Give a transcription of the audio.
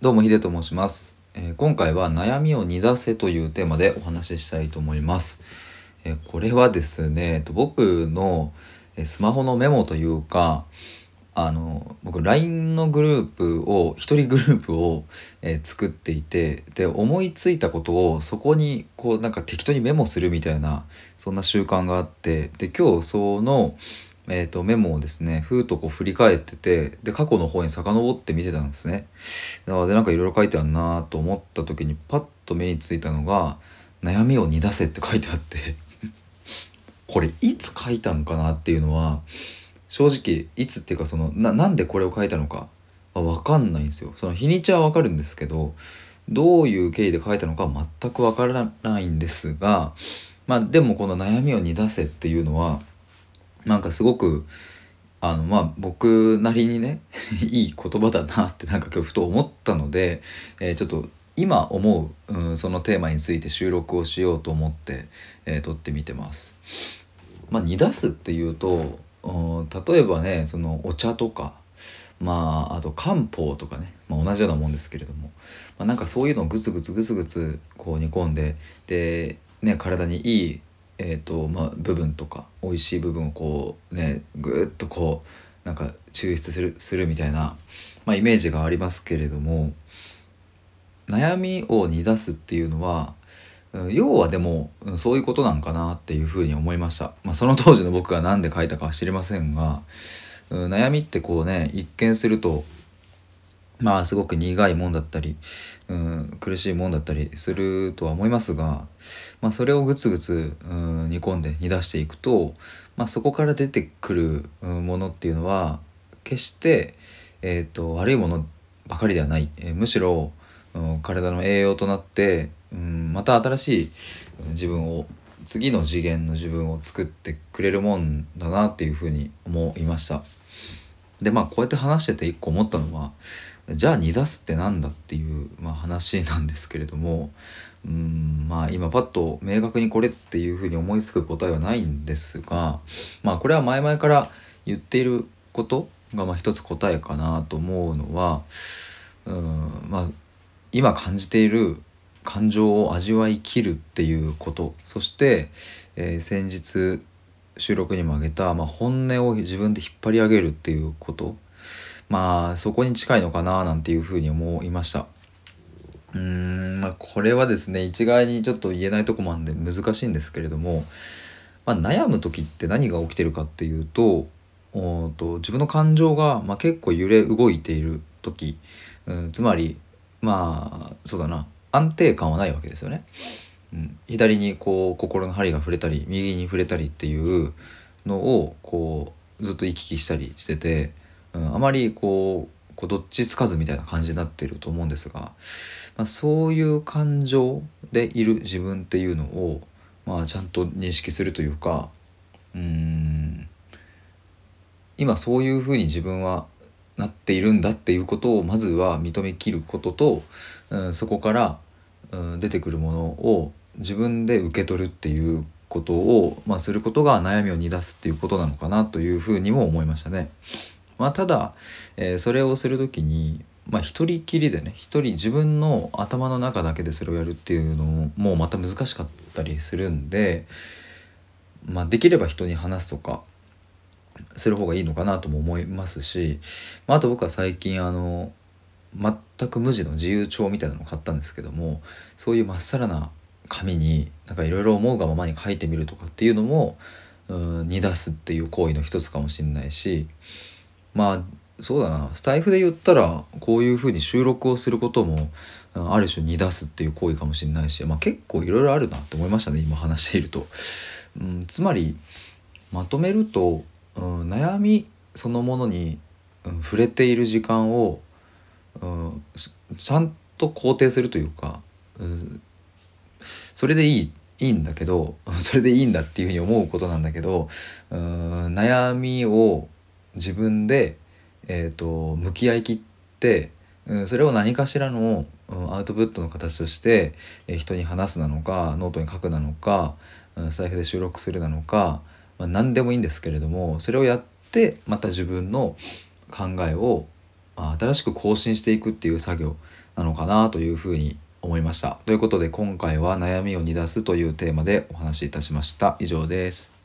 どうもヒデと申します、えー今回は悩みを煮出せというテーマでお話ししたいと思います、えーこれはですね僕のスマホのメモというかあの僕 LINE のグループを一人グループを、えー作っていてで思いついたことをそこにこうなんか適当にメモするみたいなそんな習慣があってで今日その、えー、とメモをですねふーっとこう振り返っててで過去の方に遡って見てたんですね。なのでなんかいろいろ書いてあるなと思った時にパッと目についたのが「悩みを煮出せ」って書いてあって これいつ書いたのかなっていうのは正直いつっていうかそのななんでこれを書いたのかは分かんないんですよ。その日にちは分かるんですけどどういう経緯で書いたのか全く分からないんですがまあでもこの「悩みを煮出せ」っていうのはなんかすごくあのまあ僕なりにね いい言葉だなってなんか今日ふと思ったので、えーちょっと今思う、うん、そのテーマについて収録をしようと思って、えー撮ってみてます。まあ、煮出すっていうと、うん、例えばねそのお茶とかまああと漢方とかね、まあ、同じようなもんですけれども、まあ、なんかそういうのをグツグツグツグツこう煮込んでで、ね、体にいいえーとまあ、部分とか美味しい部分をこうねぐーっとこうなんか抽出するするみたいな、まあ、イメージがありますけれども悩みを煮出すっていうのはうん要はでもうんそういうことなんかなっていうふうに思いました、まあ、その当時の僕が何で書いたかは知りませんが、うん悩みってこうね一見するとまあすごく苦いもんだったり、うん、苦しいもんだったりするとは思いますが、まあ、それをぐつぐつ、うん、煮込んで煮出していくと、まあ、そこから出てくる、ものっていうのは決して、えー、と悪いものばかりではない、えーむしろ、うん、体の栄養となって、うん、また新しい自分を次の次元の自分を作ってくれるもんだなっていうふうに思いました。でまあこうやって話してて一個思ったのはじゃあ煮出すってなんだっていう、まあ、話なんですけれどもうんまあ今パッと明確にこれっていうふうに思いつく答えはないんですがまあこれは前々から言っていることがまあ一つ答えかなと思うのはうんまあ今感じている感情を味わいきるっていうこと。そして、えー先日収録にも挙げた、まあ、本音を自分で引っ張り上げるっていうこと。まあそこに近いのかななんていうふうに思いました。うーんまあこれはですね一概にちょっと言えないとこもあるんで難しいんですけれども、まあ、悩む時って何が起きてるかっていうとおと自分の感情が、まあ、結構揺れ動いている時、うん、つまりまあそうだな安定感はないわけですよね。うん、左にこう心の針が触れたり右に触れたりっていうのをこうずっと行き来したりしてて、うん、あまりこうこうどっちつかずみたいな感じになってると思うんですが、まあ、そういう感情でいる自分っていうのを、まあ、ちゃんと認識するというかうん今そういうふうに自分はなっているんだっていうことをまずは認めきることと、うん、そこから、うん、出てくるものを自分で受け取るっていうことを、まあ、することが悩みを煮出すっていうことなのかなというふうにも思いましたね。まあ、ただ、えーそれをする時に、まあ、一人きりでね一人自分の頭の中だけでそれをやるっていうのももうまた難しかったりするんで、まあ、できれば人に話すとかする方がいいのかなとも思いますし、まあ、あと僕は最近あの全く無地の自由帳みたいなのを買ったんですけどもそういうまっさらな紙になんかいろいろ思うがままに書いてみるとかっていうのもうん煮出すっていう行為の一つかもしれないしまあそうだなスタイフで言ったらこういうふうに収録をすることもある種煮出すっていう行為かもしれないし、まあ、結構いろいろあるなと思いましたね今話していると。うん、つまりまとめると、うん、悩みそのものに、うん、触れている時間を、うん、ちゃんと肯定するというか、うん、それでいいいいんだけどそれでいいんだっていうふうに思うことなんだけど、うん、悩みを自分で、えー、と向き合いきって、うん、それを何かしらの、うん、アウトプットの形として、えー人に話すなのかノートに書くなのか、うん、財布で収録するなのか、まあ、何でもいいんですけれどもそれをやってまた自分の考えをまあ、新しく更新していくっていう作業なのかなというふうに思いました。ということで今回は悩みを煮出すというテーマでお話しいたしました。以上です。